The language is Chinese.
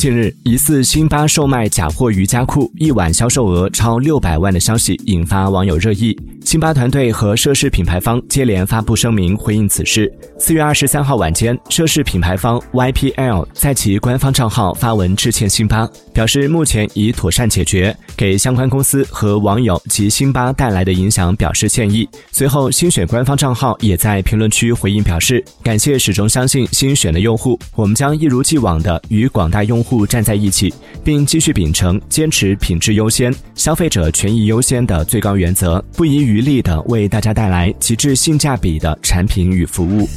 近日，疑似辛巴售卖假货瑜伽裤，一晚销售额超六百万的消息引发网友热议。辛巴团队和涉事品牌方接连发布声明回应此事。四月二十三号晚间，涉事品牌方 YPL 在其官方账号发文致歉辛巴，表示目前已妥善解决，给相关公司和网友及辛巴带来的影响表示歉意。随后，新选官方账号也在评论区回应表示，感谢始终相信新选的用户，我们将一如既往的与广大用户。站在一起，并继续秉承坚持品质优先、消费者权益优先的最高原则，不遗余力的为大家带来极致性价比的产品与服务。